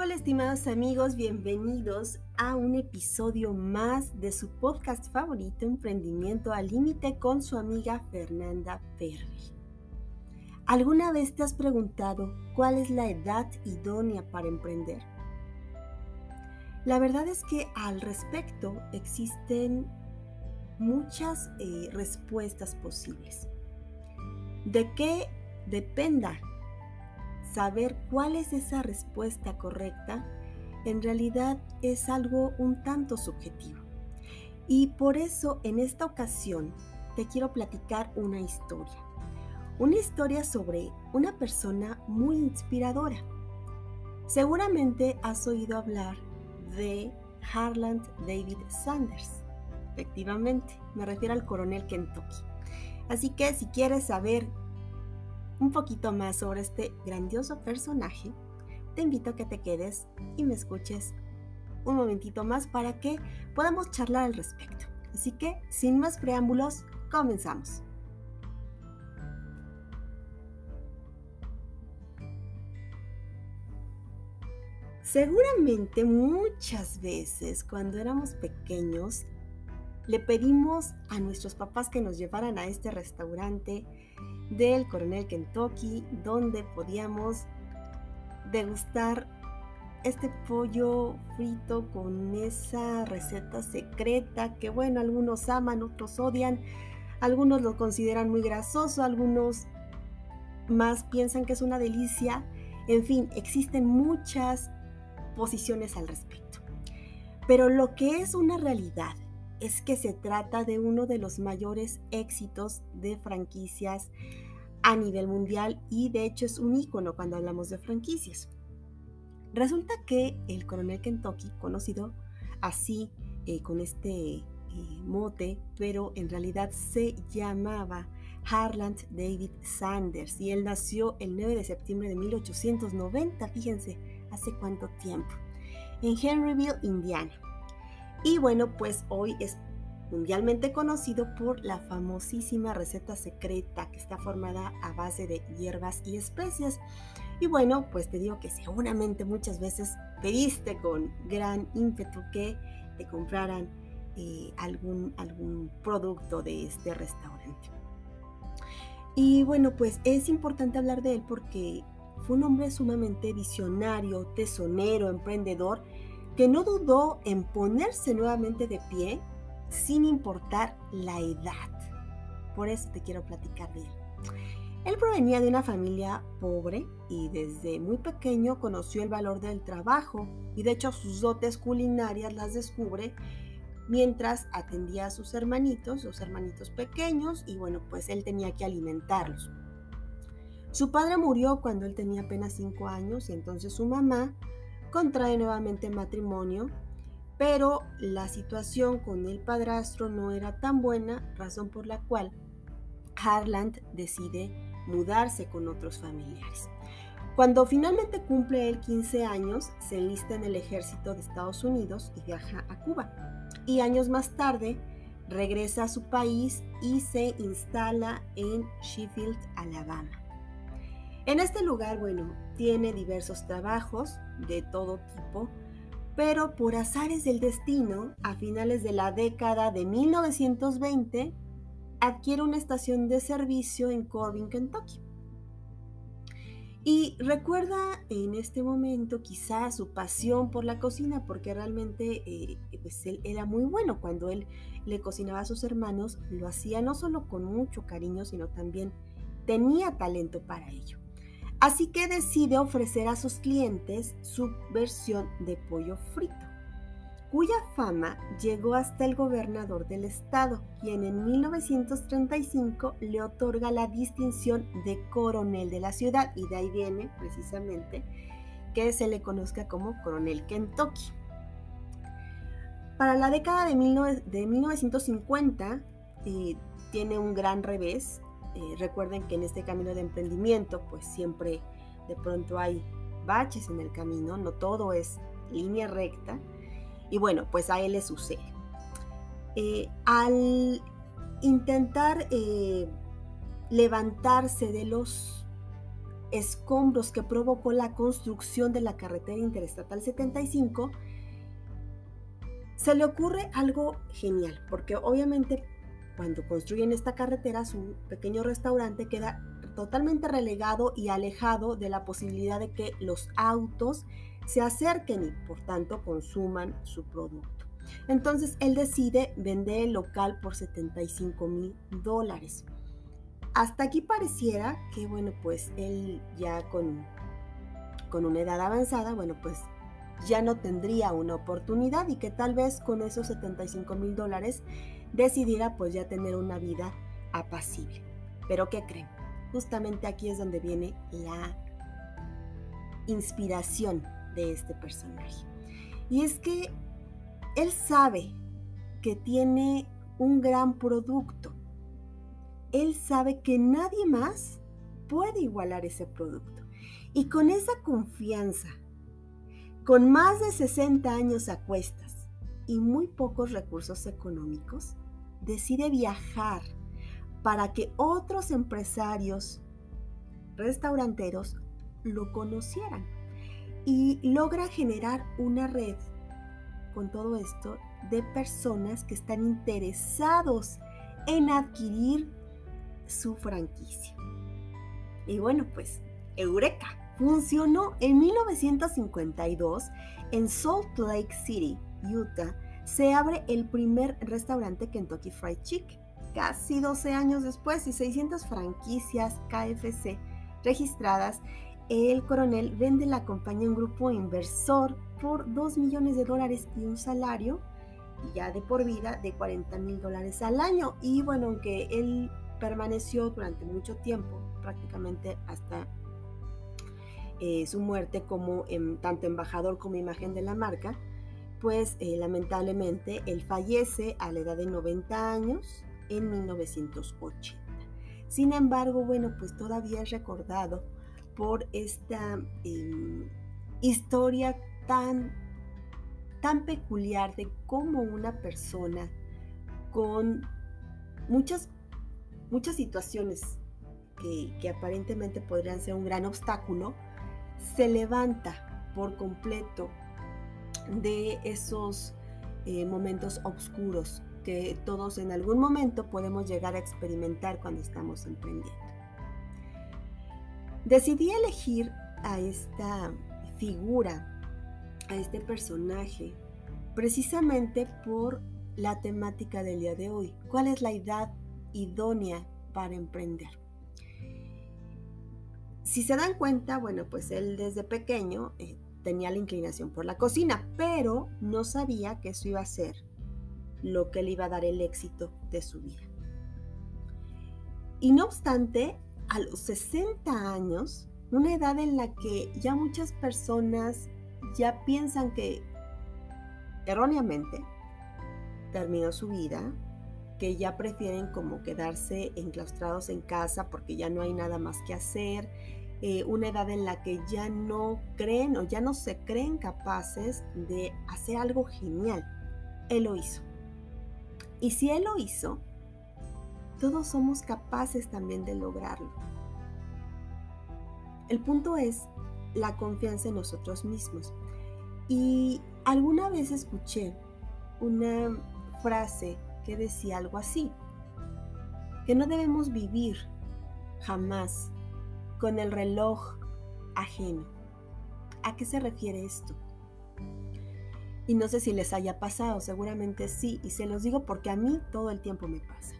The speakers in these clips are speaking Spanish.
Hola estimados amigos, bienvenidos a un episodio más de su podcast favorito Emprendimiento al Límite con su amiga Fernanda Perry. ¿Alguna vez te has preguntado cuál es la edad idónea para emprender? La verdad es que al respecto existen muchas eh, respuestas posibles. De qué dependa saber cuál es esa respuesta correcta, en realidad es algo un tanto subjetivo. Y por eso en esta ocasión te quiero platicar una historia. Una historia sobre una persona muy inspiradora. Seguramente has oído hablar de Harland David Sanders. Efectivamente, me refiero al coronel Kentucky. Así que si quieres saber un poquito más sobre este grandioso personaje, te invito a que te quedes y me escuches un momentito más para que podamos charlar al respecto. Así que, sin más preámbulos, comenzamos. Seguramente muchas veces cuando éramos pequeños le pedimos a nuestros papás que nos llevaran a este restaurante del Coronel Kentucky, donde podíamos degustar este pollo frito con esa receta secreta que bueno, algunos aman, otros odian, algunos lo consideran muy grasoso, algunos más piensan que es una delicia. En fin, existen muchas posiciones al respecto. Pero lo que es una realidad es que se trata de uno de los mayores éxitos de franquicias a nivel mundial y de hecho es un icono cuando hablamos de franquicias. Resulta que el coronel Kentucky, conocido así eh, con este eh, mote, pero en realidad se llamaba Harland David Sanders y él nació el 9 de septiembre de 1890, fíjense, hace cuánto tiempo, en Henryville, Indiana. Y bueno, pues hoy es mundialmente conocido por la famosísima receta secreta que está formada a base de hierbas y especias. Y bueno, pues te digo que seguramente muchas veces pediste con gran ímpetu que te compraran eh, algún, algún producto de este restaurante. Y bueno, pues es importante hablar de él porque fue un hombre sumamente visionario, tesonero, emprendedor, que no dudó en ponerse nuevamente de pie sin importar la edad. Por eso te quiero platicar de él. Él provenía de una familia pobre y desde muy pequeño conoció el valor del trabajo y de hecho sus dotes culinarias las descubre mientras atendía a sus hermanitos, sus hermanitos pequeños y bueno, pues él tenía que alimentarlos. Su padre murió cuando él tenía apenas 5 años y entonces su mamá contrae nuevamente matrimonio, pero la situación con el padrastro no era tan buena, razón por la cual Harland decide mudarse con otros familiares. Cuando finalmente cumple él 15 años, se enlista en el ejército de Estados Unidos y viaja a Cuba. Y años más tarde regresa a su país y se instala en Sheffield, Alabama. En este lugar, bueno, tiene diversos trabajos de todo tipo, pero por azares del destino, a finales de la década de 1920, adquiere una estación de servicio en Corbin, Kentucky. Y recuerda en este momento quizás su pasión por la cocina, porque realmente eh, pues él era muy bueno. Cuando él le cocinaba a sus hermanos, lo hacía no solo con mucho cariño, sino también tenía talento para ello. Así que decide ofrecer a sus clientes su versión de pollo frito, cuya fama llegó hasta el gobernador del estado, quien en 1935 le otorga la distinción de coronel de la ciudad y de ahí viene precisamente que se le conozca como coronel Kentucky. Para la década de, 1950 eh, tiene un gran revés eh, recuerden que en este camino de emprendimiento pues siempre de pronto hay baches en el camino, no todo es línea recta. Y bueno, pues a él le sucede. eh, al intentar eh, levantarse de los escombros que provocó la construcción de la carretera interestatal 75, se le ocurre algo genial, porque obviamente cuando construyen esta carretera, su pequeño restaurante queda totalmente relegado y alejado de la posibilidad de que los autos se acerquen y por tanto consuman su producto. Entonces él decide vender el local por 75 mil dólares. Hasta aquí pareciera que, bueno, pues él ya con, con una edad avanzada, bueno, pues ya no tendría una oportunidad y que tal vez con esos 75 mil dólares decidiera pues ya tener una vida apacible. Pero ¿qué creen? Justamente aquí es donde viene la inspiración de este personaje. Y es que él sabe que tiene un gran producto. Él sabe que nadie más puede igualar ese producto. Y con esa confianza, con más de 60 años a cuestas y muy pocos recursos económicos, decide viajar para que otros empresarios restauranteros lo conocieran y logra generar una red con todo esto de personas que están interesados en adquirir su franquicia. Y bueno, pues, Eureka funcionó en 1952 en Salt Lake City, Utah se abre el primer restaurante Kentucky Fried Chicken. Casi 12 años después y 600 franquicias KFC registradas, el coronel vende la compañía a un grupo inversor por 2 millones de dólares y un salario ya de por vida de 40 mil dólares al año. Y bueno, aunque él permaneció durante mucho tiempo, prácticamente hasta eh, su muerte como tanto embajador como imagen de la marca, pues eh, lamentablemente él fallece a la edad de 90 años en 1980. Sin embargo, bueno, pues todavía es recordado por esta em, historia tan, tan peculiar de cómo una persona con muchas, muchas situaciones que, que aparentemente podrían ser un gran obstáculo, se levanta por completo de esos eh, momentos oscuros que todos en algún momento podemos llegar a experimentar cuando estamos emprendiendo. Decidí elegir a esta figura, a este personaje, precisamente por la temática del día de hoy. ¿Cuál es la edad idónea para emprender? Si se dan cuenta, bueno, pues él desde pequeño eh, tenía la inclinación por la cocina, pero no sabía que eso iba a ser lo que le iba a dar el éxito de su vida. Y no obstante, a los 60 años, una edad en la que ya muchas personas ya piensan que erróneamente terminó su vida, que ya prefieren como quedarse enclaustrados en casa porque ya no hay nada más que hacer, eh, una edad en la que ya no creen o ya no se creen capaces de hacer algo genial. Él lo hizo. Y si Él lo hizo, todos somos capaces también de lograrlo. El punto es la confianza en nosotros mismos. Y alguna vez escuché una frase que decía algo así, que no debemos vivir jamás con el reloj ajeno. ¿A qué se refiere esto? Y no sé si les haya pasado, seguramente sí, y se los digo porque a mí todo el tiempo me pasa.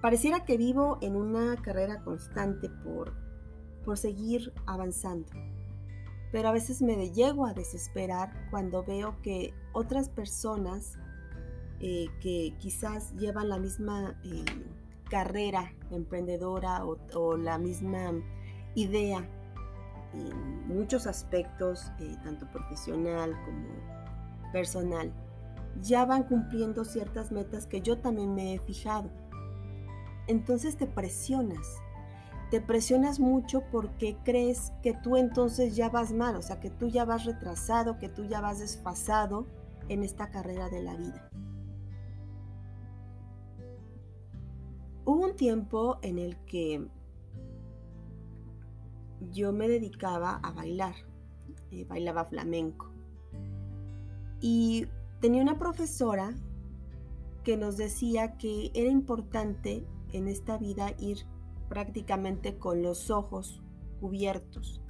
Pareciera que vivo en una carrera constante por, por seguir avanzando, pero a veces me llego a desesperar cuando veo que otras personas eh, que quizás llevan la misma eh, carrera emprendedora o la misma idea en muchos aspectos, eh, tanto profesional como personal, ya van cumpliendo ciertas metas que yo también me he fijado. Entonces te presionas, te presionas mucho porque crees que tú entonces ya vas mal, o sea, que tú ya vas retrasado, que tú ya vas desfasado en esta carrera de la vida. Hubo un tiempo en el que yo me dedicaba a bailar, eh, bailaba flamenco. Y tenía una profesora que nos decía que era importante en esta vida ir prácticamente con los ojos cubiertos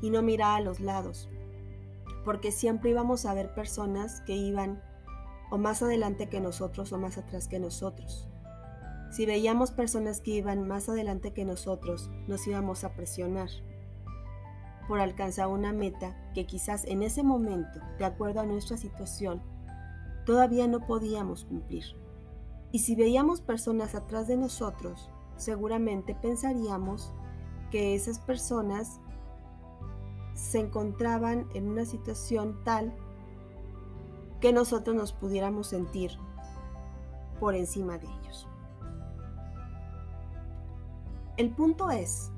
y no mirar a los lados, porque siempre íbamos a ver personas que iban o más adelante que nosotros o más atrás que nosotros. Si veíamos personas que iban más adelante que nosotros, nos íbamos a presionar por alcanzar una meta que quizás en ese momento, de acuerdo a nuestra situación, todavía no podíamos cumplir. Y si veíamos personas atrás de nosotros, seguramente pensaríamos que esas personas se encontraban en una situación tal que nosotros nos pudiéramos sentir por encima de ellos. El punto es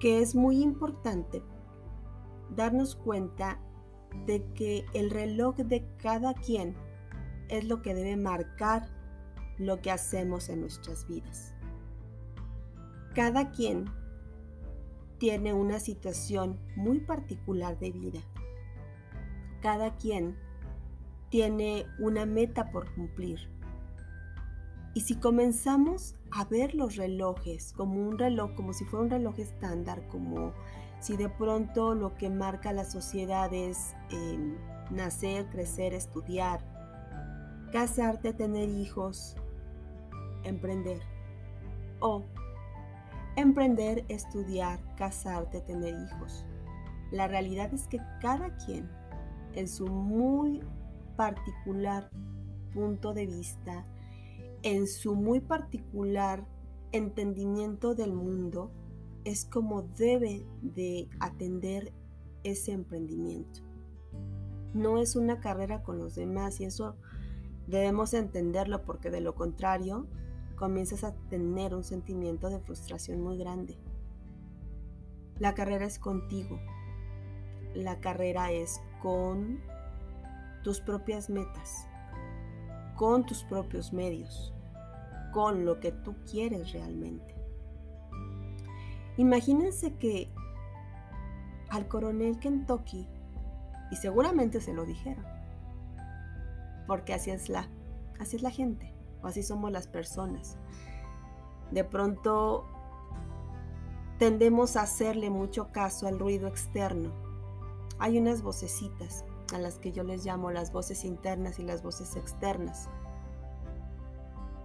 que es muy importante darnos cuenta de que el reloj de cada quien es lo que debe marcar lo que hacemos en nuestras vidas. Cada quien tiene una situación muy particular de vida. Cada quien tiene una meta por cumplir. Y si comenzamos a ver los relojes como un reloj, como si fuera un reloj estándar, como si de pronto lo que marca la sociedad es em, nacer, crecer, estudiar, casarte, tener hijos, emprender. O emprender, estudiar, casarte, tener hijos. La realidad es que cada quien en su muy particular punto de vista, en su muy particular entendimiento del mundo, es como debe de atender ese emprendimiento. No es una carrera con los demás y eso debemos entenderlo porque de lo contrario comienzas a tener un sentimiento de frustración muy grande. La carrera es contigo. La carrera es con tus propias metas con tus propios medios, con lo que tú quieres realmente. Imagínense que al coronel Kentucky, y seguramente se lo dijeron, porque así es la, así es la gente, o así somos las personas. De pronto tendemos a hacerle mucho caso al ruido externo. Hay unas vocecitas a las que yo les llamo las voces internas y las voces externas.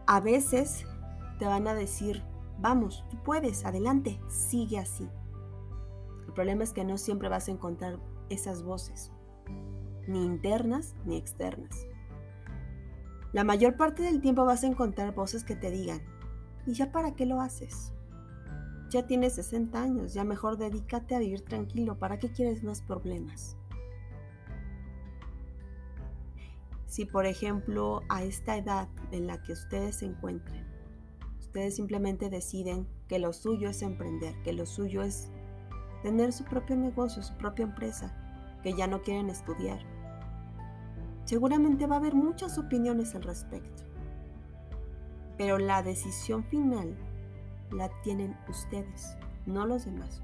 A veces te van a decir, vamos, tú puedes, adelante, sigue así. El problema es que no siempre vas a encontrar esas voces, ni internas ni externas. La mayor parte del tiempo vas a encontrar voces que te digan, ¿y ya para qué lo haces? Ya tienes 60 años, ya mejor dedícate a vivir tranquilo, ¿para qué quieres más problemas? Si por ejemplo a esta edad en la que ustedes se encuentren, ustedes simplemente deciden que lo suyo es emprender, que lo suyo es tener su propio negocio, su propia empresa, que ya no quieren estudiar. Seguramente va a haber muchas opiniones al respecto, pero la decisión final la tienen ustedes, no los demás.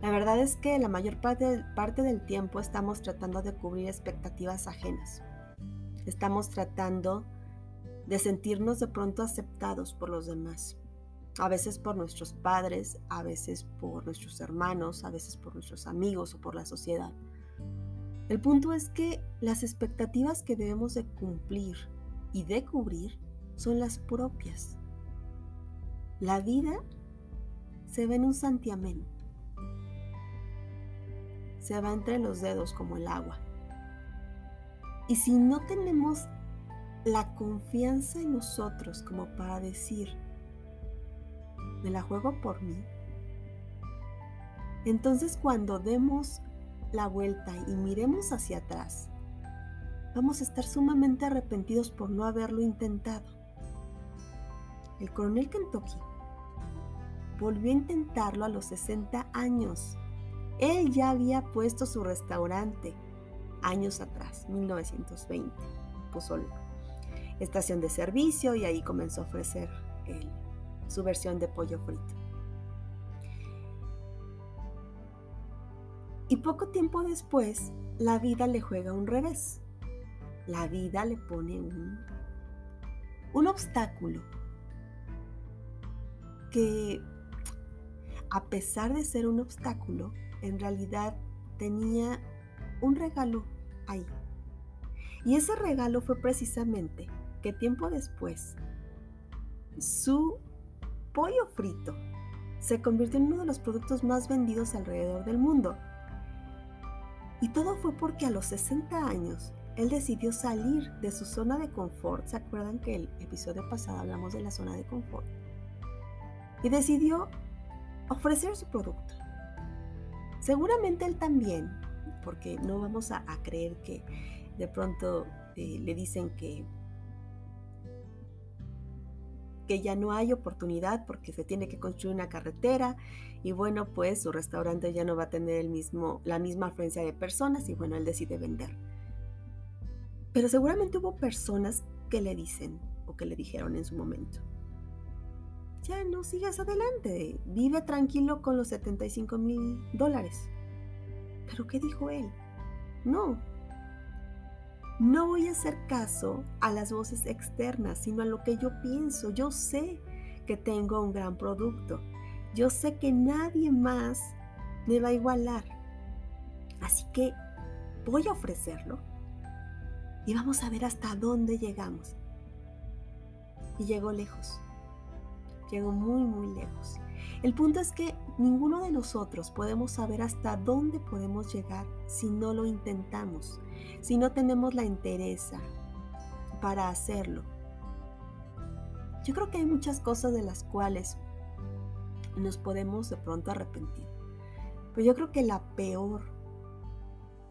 La verdad es que la mayor parte, del tiempo estamos tratando de cubrir expectativas ajenas. Estamos tratando de sentirnos de pronto aceptados por los demás. A veces por nuestros padres, a veces por nuestros hermanos, a veces por nuestros amigos o por la sociedad. El punto es que las expectativas que debemos de cumplir y de cubrir son las propias. La vida se ve en un santiamén se va entre los dedos como el agua. Y si no tenemos la confianza en nosotros como para decir, me la juego por mí, entonces cuando demos la vuelta y miremos hacia atrás, vamos a estar sumamente arrepentidos por no haberlo intentado. El coronel Kentucky volvió a intentarlo a los 60 años él ya había puesto su restaurante años atrás, 1920, puso estación de servicio y ahí comenzó a ofrecer su versión de pollo frito. Y poco tiempo después, la vida le juega un revés. La vida le pone un, un obstáculo que, a pesar de ser un obstáculo, en realidad tenía un regalo ahí. Y ese regalo fue precisamente que tiempo después su pollo frito se convirtió en uno de los productos más vendidos alrededor del mundo. Y todo fue porque a los 60 años él decidió salir de su zona de confort. ¿Se acuerdan que el episodio pasado hablamos de la zona de confort? Y decidió ofrecer su producto. Seguramente él también, porque no vamos a, creer que de pronto eh, le dicen que que ya no hay oportunidad porque se tiene que construir una carretera y bueno, pues su restaurante ya no va a tener el mismo, la misma afluencia de personas y bueno, él decide vender. Pero seguramente hubo personas que le dicen o que le dijeron en su momento, ya no sigas adelante, vive tranquilo con los 75 mil dólares. Pero ¿qué dijo él? No, no voy a hacer caso a las voces externas, sino a lo que yo pienso. Yo sé que tengo un gran producto. Yo sé que nadie más me va a igualar. Así que voy a ofrecerlo y vamos a ver hasta dónde llegamos. Y llegó lejos. Llegó muy, muy lejos. El punto es que ninguno de nosotros podemos saber hasta dónde podemos llegar si no lo intentamos, si no tenemos la entereza para hacerlo. Yo creo que hay muchas cosas de las cuales nos podemos de pronto arrepentir. Pero yo creo que la peor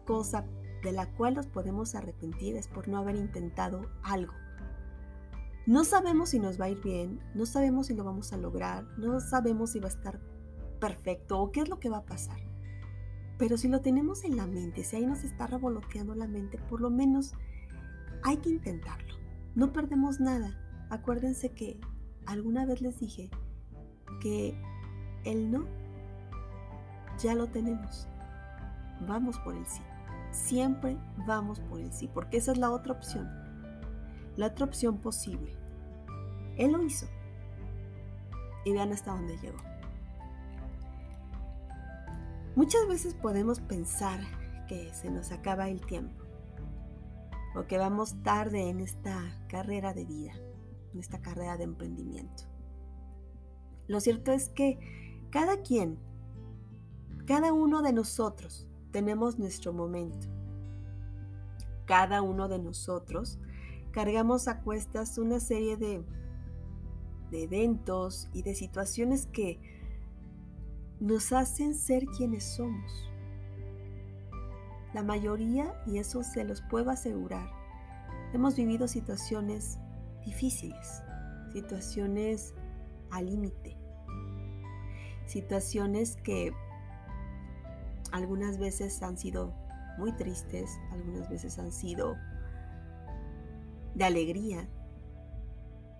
cosa de la cual nos podemos arrepentir es por no haber intentado algo no sabemos si nos va a ir bien, no sabemos si lo vamos a lograr, no sabemos si va a estar perfecto o qué es lo que va a pasar. Pero si lo tenemos en la mente, si ahí nos está revoloteando la mente, por lo menos hay que intentarlo. No perdemos nada. Acuérdense que alguna vez les dije que el no ya lo tenemos. Vamos por el sí. Siempre vamos por el sí, porque esa es la otra opción la otra opción posible. Él lo hizo. Y vean hasta dónde llegó. Muchas veces podemos pensar que se nos acaba el tiempo o que vamos tarde en esta carrera de vida, en esta carrera de emprendimiento. Lo cierto es que cada quien, cada uno de nosotros tenemos nuestro momento. Cada uno de nosotros cargamos a cuestas una serie de, de eventos y de situaciones que nos hacen ser quienes somos. La mayoría, y eso se los puedo asegurar, hemos vivido situaciones difíciles, situaciones al límite, situaciones que algunas veces han sido muy tristes, algunas veces han sido de alegría.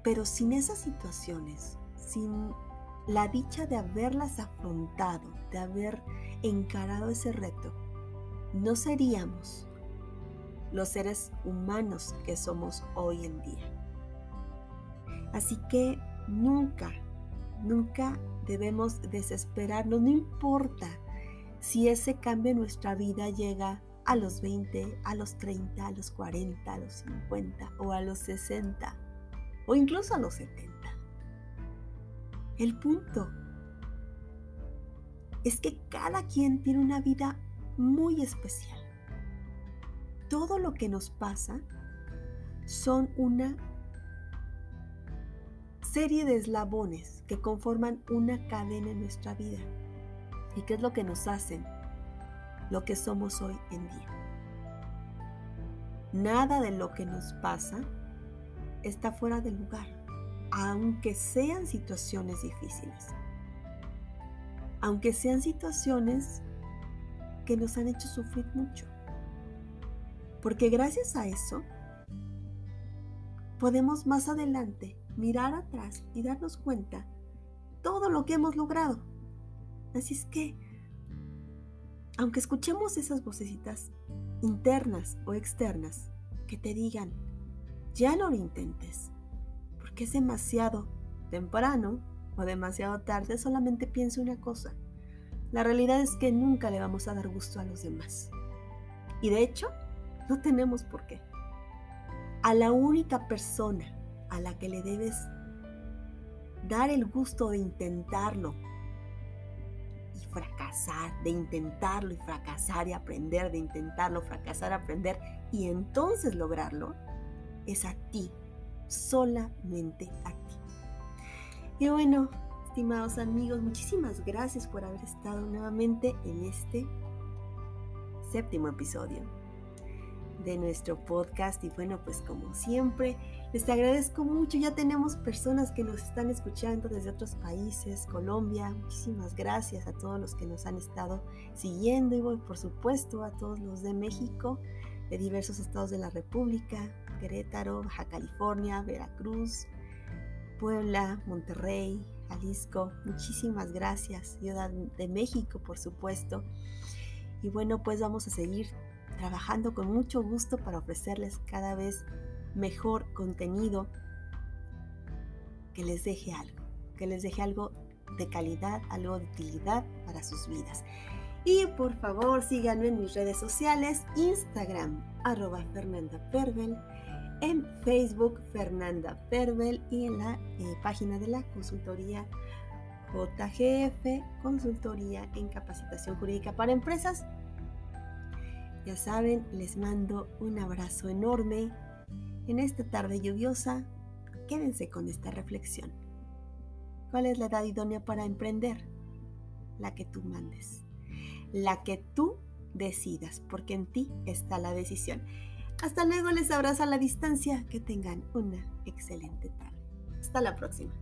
Pero sin esas situaciones, sin la dicha de haberlas afrontado, de haber encarado ese reto, no seríamos los seres humanos que somos hoy en día. Así que nunca, nunca debemos desesperarnos, no importa si ese cambio en nuestra vida llega a los 20, a los 30, a los 40, a los 50 o a los 60 o incluso a los 70. El punto es que cada quien tiene una vida muy especial. Todo lo que nos pasa son una serie de eslabones que conforman una cadena en nuestra vida. ¿Y qué es lo que nos hacen lo que somos hoy en día. Nada de lo que nos pasa está fuera de lugar, aunque sean situaciones difíciles, aunque sean situaciones que nos han hecho sufrir mucho. Porque gracias a eso podemos más adelante mirar atrás y darnos cuenta todo lo que hemos logrado. Así es que, aunque escuchemos esas vocecitas internas o externas que te digan, ya no lo intentes, porque es demasiado temprano o demasiado tarde, solamente piensa una cosa. La realidad es que nunca le vamos a dar gusto a los demás. Y de hecho, no tenemos por qué. A la única persona a la que le debes dar el gusto de intentarlo y fracasar, de intentarlo y fracasar y aprender, de intentarlo, fracasar, aprender y entonces lograrlo, es a ti, solamente a ti. Y bueno, estimados amigos, muchísimas gracias por haber estado nuevamente en este séptimo episodio de nuestro podcast. Y bueno pues como siempre les agradezco mucho. Ya tenemos personas que nos están escuchando desde otros países Colombia. Muchísimas gracias a todos los que nos han estado siguiendo. Y por supuesto a todos los de México de diversos estados de la República Querétaro Baja California Veracruz Puebla Monterrey Jalisco muchísimas gracias Ciudad de México por supuesto y bueno pues vamos a seguir trabajando con mucho gusto para ofrecerles cada vez mejor contenido que les deje algo, que les deje algo de calidad, algo de utilidad para sus vidas. Y por favor síganme en mis redes sociales, Instagram, arroba Fernanda en Facebook, Fernanda Pervel y en la eh, página de la consultoría JGF, Consultoría en Capacitación Jurídica para Empresas, ya saben, les mando un abrazo enorme. En esta tarde lluviosa, quédense con esta reflexión. ¿Cuál es la edad idónea para emprender? La que tú mandes. La que tú decidas, porque en ti está la decisión. Hasta luego, les abrazo a la distancia. Que tengan una excelente tarde. Hasta la próxima.